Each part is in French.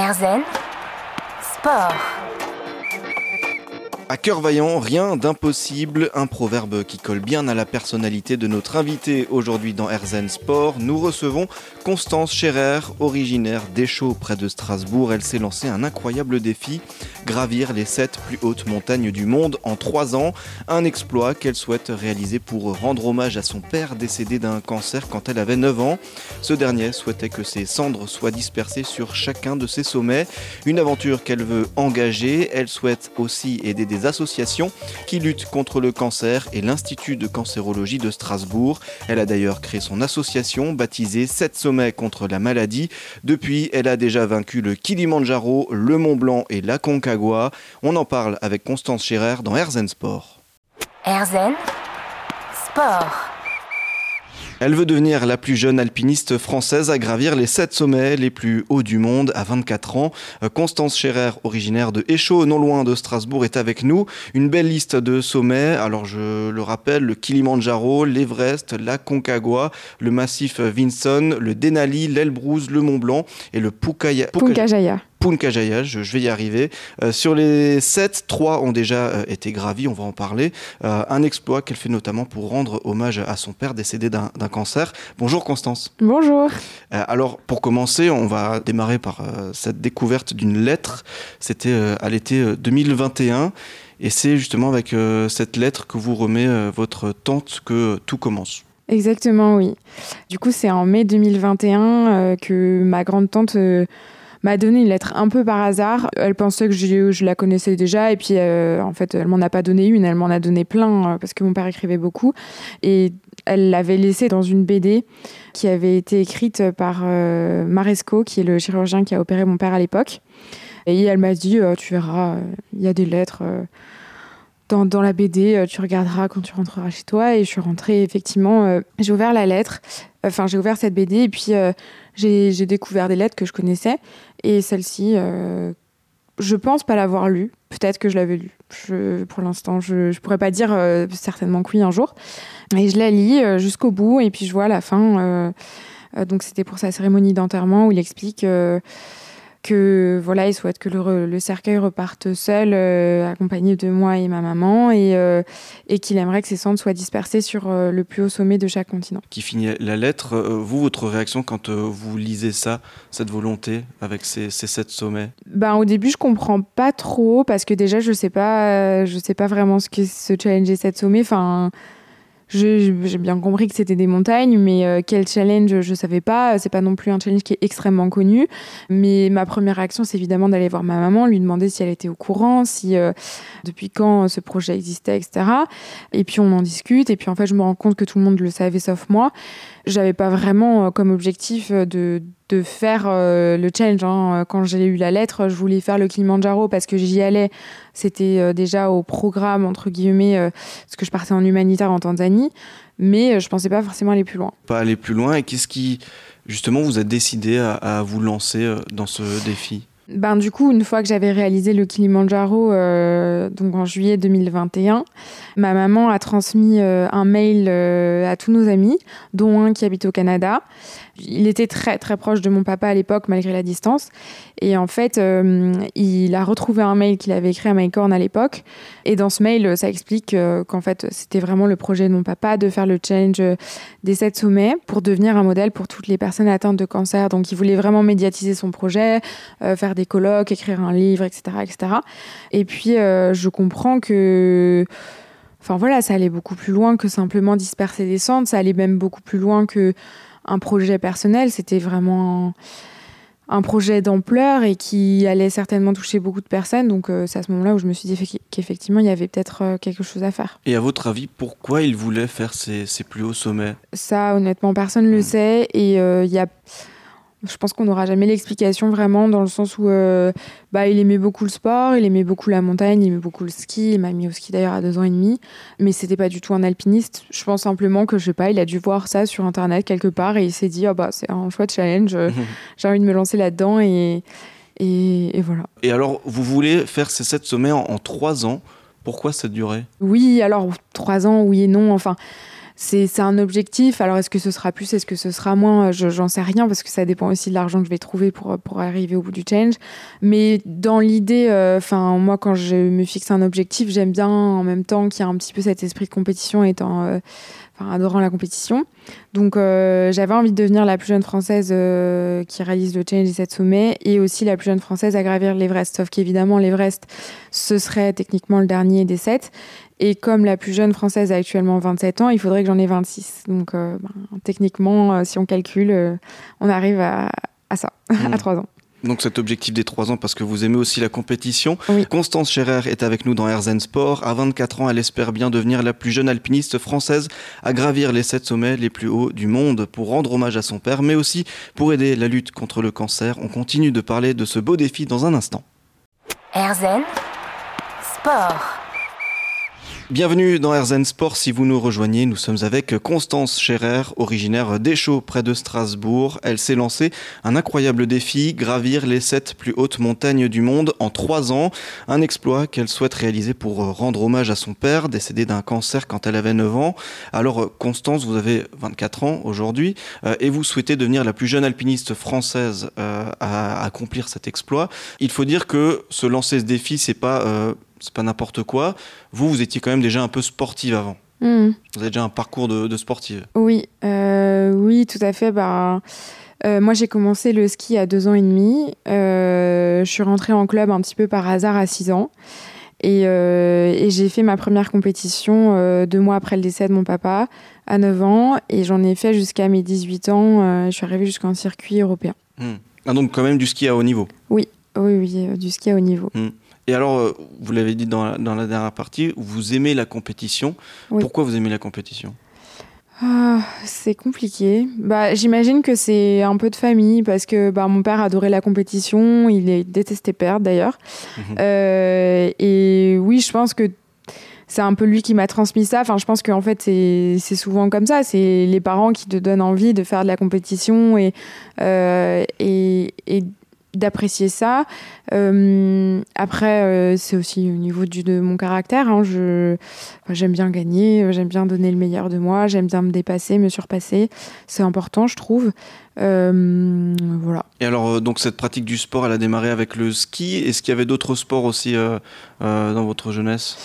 Erzen Sport. À cœur vaillant, rien d'impossible, un proverbe qui colle bien à la personnalité de notre invité aujourd'hui dans Erzen Sport. Nous recevons Constance Scherer, originaire d'Échaud près de Strasbourg. Elle s'est lancée un incroyable défi, gravir les sept plus hautes montagnes du monde en trois ans. Un exploit qu'elle souhaite réaliser pour rendre hommage à son père décédé d'un cancer quand elle avait 9 ans. Ce dernier souhaitait que ses cendres soient dispersées sur chacun de ses sommets. Une aventure qu'elle veut engager. Elle souhaite aussi aider des associations qui luttent contre le cancer et l'Institut de cancérologie de Strasbourg. Elle a d'ailleurs créé son association baptisée 7 sommets contre la maladie. Depuis, elle a déjà vaincu le Kilimanjaro, le Mont Blanc et la Concagua. On en parle avec Constance Scherer dans Herzen Sport. Erzen Sport. Elle veut devenir la plus jeune alpiniste française à gravir les sept sommets les plus hauts du monde à 24 ans. Euh, Constance Scherer, originaire de Échaud, non loin de Strasbourg, est avec nous. Une belle liste de sommets. Alors je le rappelle, le Kilimanjaro, l'Everest, la Concagua, le massif Vinson, le Denali, l'Elbrus, le Mont Blanc et le. Puncajaya. Puncajaya, je, je vais y arriver. Euh, sur les 7, 3 ont déjà euh, été gravis, on va en parler. Euh, un exploit qu'elle fait notamment pour rendre hommage à son père décédé d'un cancer. Bonjour Constance. Bonjour. Alors pour commencer, on va démarrer par cette découverte d'une lettre. C'était à l'été euh, 2021. Et c'est justement avec cette lettre que vous remet votre tante que tout commence. Exactement, oui. Du coup, c'est en mai 2021 euh, que ma grande tante euh, m'a donné une lettre un peu par hasard. Elle pensait que je, la connaissais déjà et puis euh, en fait, elle m'en a pas donné une, elle m'en a donné plein euh, parce que mon père écrivait beaucoup et elle l'avait laissée dans une BD qui avait été écrite par euh, Maresco, qui est le chirurgien qui a opéré mon père à l'époque. Et elle m'a dit, tu verras, il y a des lettres dans, la BD, euh, tu regarderas quand tu rentreras chez toi. Et je suis rentrée, effectivement, euh, j'ai ouvert la lettre, enfin j'ai ouvert cette BD et puis euh, j'ai découvert des lettres que je connaissais. Et celle-ci, je pense pas l'avoir lue. Peut-être que je l'avais lue. Pour l'instant, je, je pourrais pas dire certainement que oui un jour. Et je la lis jusqu'au bout et puis je vois à la fin. donc c'était pour sa cérémonie d'enterrement où il explique que voilà, il souhaite que le, cercueil reparte seul, euh, accompagné de moi et ma maman, et, euh, et qu'il aimerait que ses cendres soient dispersées sur euh, le plus haut sommet de chaque continent. Qui finit la lettre, vous, votre réaction quand vous lisez ça, cette volonté avec ces, ces sept sommets? Ben, au début, je comprends pas trop parce que déjà, je sais pas, je sais pas vraiment ce que ce challenge et cette sommet. Enfin, je- j'ai bien compris que c'était des montagnes, mais euh, quel challenge, je savais pas. C'est pas non plus un challenge qui est extrêmement connu. Mais ma première réaction, c'est évidemment d'aller voir ma maman, lui demander si elle était au courant, si euh, depuis quand ce projet existait, etc. Et puis on en discute. Et puis en fait, je me rends compte que tout le monde le savait sauf moi. J'avais pas vraiment euh, comme objectif euh, de de faire euh, le challenge. hein. Quand j'ai eu la lettre, je voulais faire le Kilimanjaro parce que j'y allais. C'était euh, déjà au programme, entre guillemets, euh, parce que je partais en humanitaire en Tanzanie. Mais je pensais pas forcément aller plus loin. Pas aller plus loin et qu'est-ce qui, justement, vous a décidé à, vous lancer dans ce défi? Ben, du coup, une fois que j'avais réalisé le Kilimanjaro, euh, donc en juillet 2021, ma maman a transmis euh, un mail euh, à tous nos amis, dont un qui habite au Canada. Il était très très proche de mon papa à l'époque, malgré la distance. Et en fait, il a retrouvé un mail qu'il avait écrit à Mike à l'époque. Et dans ce mail, ça explique qu'en fait, c'était vraiment le projet de mon papa de faire le challenge des sept sommets pour devenir un modèle pour toutes les personnes atteintes de cancer. Donc, il voulait vraiment médiatiser son projet, faire des colloques, écrire un livre, etc. etc. Et puis, euh, je comprends que. Enfin voilà, ça allait beaucoup plus loin que simplement disperser des cendres, ça allait même beaucoup plus loin que un projet personnel, c'était vraiment un, projet d'ampleur et qui allait certainement toucher beaucoup de personnes. Donc euh, c'est à ce moment-là où je me suis dit effe- qu'effectivement il y avait peut-être euh, quelque chose à faire. Et à votre avis, pourquoi il voulait faire ces, ces plus hauts sommets? Ça, honnêtement, personne ne le Mm. sait. Et euh, il y a. Je pense qu'on n'aura jamais l'explication vraiment, dans le sens où euh, bah, il aimait beaucoup le sport, il aimait beaucoup la montagne, il aimait beaucoup le ski. Il m'a mis au ski d'ailleurs à deux ans et demi. Mais c'était pas du tout un alpiniste. Je pense simplement que, je sais pas, il a dû voir ça sur internet quelque part et il s'est dit, ah bah, c'est un chouette challenge, euh, j'ai envie de me lancer là-dedans. Et, et, et voilà. Et alors, vous voulez faire ces sept sommets en, en trois ans? Pourquoi cette durée? Oui, alors trois ans, oui et non. Enfin, c'est un objectif. Alors, est-ce que ce sera plus, est-ce que ce sera moins? Je J'en sais rien parce que ça dépend aussi de l'argent que je vais trouver pour, pour arriver au bout du change. Mais dans l'idée, euh, enfin, moi, quand je me fixe un objectif, j'aime bien en même temps qu'il y a un petit peu cet esprit de compétition étant. Euh, adorant la compétition. Donc euh, j'avais envie de devenir la plus jeune française qui réalise le challenge 17 sommets et aussi la plus jeune française à gravir l'Everest. Sauf qu'évidemment l'Everest, ce serait techniquement le dernier des sept. Et comme la plus jeune française a actuellement 27 ans, il faudrait que j'en ai 26. Donc, euh, ben, techniquement, euh, si on calcule, euh, on arrive à, ça, à 3 hmm. ans. Donc cet objectif des 3 ans parce que vous aimez aussi la compétition. Constance Scherer est avec nous dans Herzen Sport. À 24 ans, elle espère bien devenir la plus jeune alpiniste française à gravir les 7 sommets les plus hauts du monde pour rendre hommage à son père, mais aussi pour aider la lutte contre le cancer. On continue de parler de ce beau défi dans un instant. Herzen Sport. Bienvenue dans RZN Sport. Si vous nous rejoignez, nous sommes avec Constance Scherer, originaire d'Échaud, près de Strasbourg. Elle s'est lancée un incroyable défi, gravir les sept plus hautes montagnes du monde en trois ans. Un exploit qu'elle souhaite réaliser pour rendre hommage à son père, décédé d'un cancer quand elle avait 9 ans. Alors, Constance, vous avez 24 ans aujourd'hui euh, et vous souhaitez devenir la plus jeune alpiniste française euh, à accomplir cet exploit. Il faut dire que se lancer ce défi, c'est pas euh, c'est pas n'importe quoi. Vous, vous étiez quand même déjà un peu sportive avant. Hmm. Vous avez déjà un parcours de, sportive. Oui, euh, oui, tout à fait. Bah, euh, moi, j'ai commencé le ski à deux ans et demi. Euh, je suis rentrée en club un petit peu par hasard à six ans. Et, j'ai fait ma première compétition deux mois après le décès de mon papa, à 9 ans. Et j'en ai fait jusqu'à mes 18 ans. je suis arrivée jusqu'en circuit européen. Hmm. Ah, donc quand même du ski à haut niveau Oui, oui, oui, du ski à haut niveau. Hmm. Et alors, euh, vous l'avez dit dans la, dans la, dernière partie, vous aimez la compétition. Pourquoi vous aimez la compétition? Ah, c'est compliqué. Bah, j'imagine que c'est un peu de famille parce que bah, mon père adorait la compétition, il détestait perdre d'ailleurs. Mhm. Euh, et oui, je pense que c'est un peu lui qui m'a transmis ça. Enfin, je pense qu'en fait, c'est souvent comme ça. C'est les parents qui te donnent envie de faire de la compétition et, euh, et, et d'apprécier ça. Euh, après, euh, c'est aussi au niveau du, de mon caractère. Hein. je, j'aime bien gagner, j'aime bien donner le meilleur de moi, j'aime bien me dépasser, me surpasser. C'est important, je trouve. Euh, voilà. Et alors, donc cette pratique du sport, elle a démarré avec le ski. Est-ce qu'il y avait d'autres sports aussi dans votre jeunesse?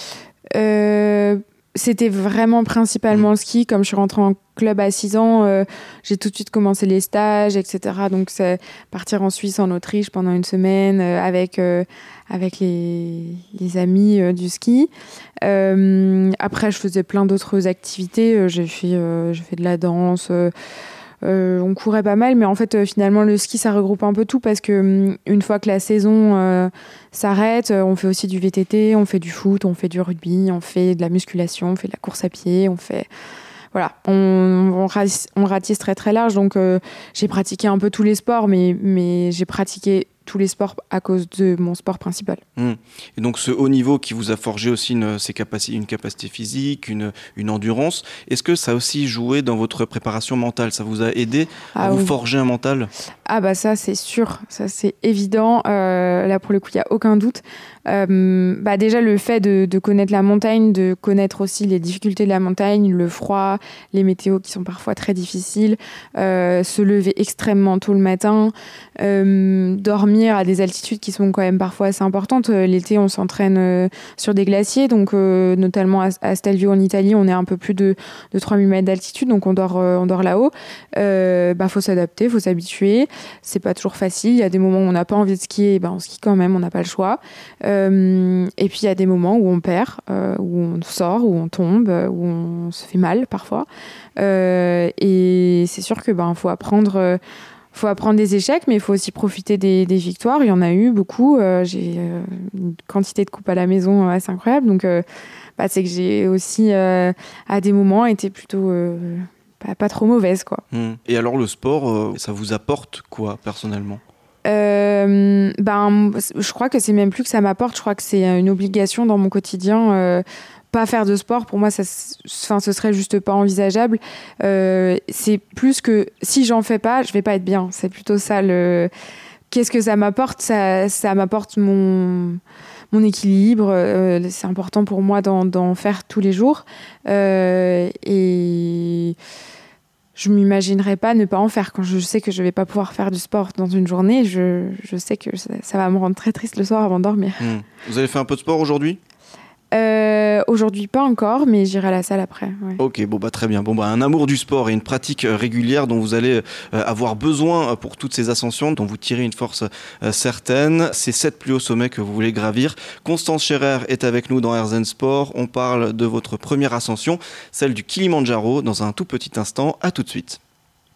C'était vraiment principalement le ski. Comme je suis rentrée en club à 6 ans, euh, j'ai tout de suite commencé les stages, etc. Donc, c'est partir en Suisse, en Autriche pendant une semaine euh, avec, euh, avec les, les amis du ski. après, je faisais plein d'autres activités. j'ai fait, fait de la danse. Euh, on courait pas mal, mais en fait, euh, finalement, le ski, ça regroupe un peu tout parce que hum, une fois que la saison euh, s'arrête, on fait aussi du VTT, on fait du foot, on fait du rugby, on fait de la musculation, on fait de la course à pied, on fait voilà, on, on, ratisse très très large. Donc j'ai pratiqué un peu tous les sports, mais, mais j'ai pratiqué tous les sports à cause de mon sport principal. Hmm. Et donc ce haut niveau qui vous a forgé aussi une, ses capacités, une capacité physique, une, une endurance, est-ce que ça a aussi joué dans votre préparation mentale? Ça vous a aidé à ah vous forger un mental? Ah bah ça c'est sûr, ça c'est évident. Euh, là pour le coup il n'y a aucun doute. Euh, bah déjà le fait de, de, connaître la montagne, de connaître aussi les difficultés de la montagne, le froid, les météos qui sont parfois très difficiles, euh, se lever extrêmement tôt le matin, dormir à des altitudes qui sont quand même parfois assez importantes. Euh, l'été, on s'entraîne euh, sur des glaciers, donc euh, notamment à, Stelvio en Italie, on est un peu plus de, de 3000 mètres d'altitude, donc on dort, on dort là-haut. Il bah, faut s'adapter, faut s'habituer. C'est pas toujours facile. Il y a des moments où on n'a pas envie de skier, bah, on skie quand même, on n'a pas le choix. et puis il y a des moments où on perd, où on sort, où on tombe, où on se fait mal parfois. et c'est sûr que ben faut apprendre faut apprendre des échecs, mais il faut aussi profiter des, victoires. Il y en a eu beaucoup. Euh, j'ai euh, une quantité de coupes à la maison assez incroyable. Donc, euh, bah, c'est que j'ai aussi, à des moments, été plutôt pas, trop mauvaise. Quoi. Mmh. Et alors, le sport, ça vous apporte quoi, personnellement? Ben, je crois que c'est même plus que ça m'apporte. Je crois que c'est une obligation dans mon quotidien pas faire de sport, pour moi, ça, enfin, ce serait juste pas envisageable. Euh, c'est plus que si j'en fais pas, je vais pas être bien. C'est plutôt ça le. Qu'est-ce que ça m'apporte? Ça, ça m'apporte mon mon équilibre. c'est important pour moi d'en faire tous les jours. et je m'imaginerais pas ne pas en faire. Quand je sais que je vais pas pouvoir faire du sport dans une journée, je, je sais que ça, va me rendre très triste le soir avant de dormir. Hmm. Vous avez fait un peu de sport aujourd'hui? Euh, Aujourd'hui, pas encore, mais j'irai à la salle après. Ok, bon bah très bien. Bon bah un amour du sport et une pratique euh, régulière dont vous allez euh, avoir besoin pour toutes ces ascensions, dont vous tirez une force certaine. C'est sept plus hauts sommets que vous voulez gravir. Constance Scherer est avec nous dans Herzen Sport. On parle de votre première ascension, celle du Kilimanjaro, dans un tout petit instant. À tout de suite.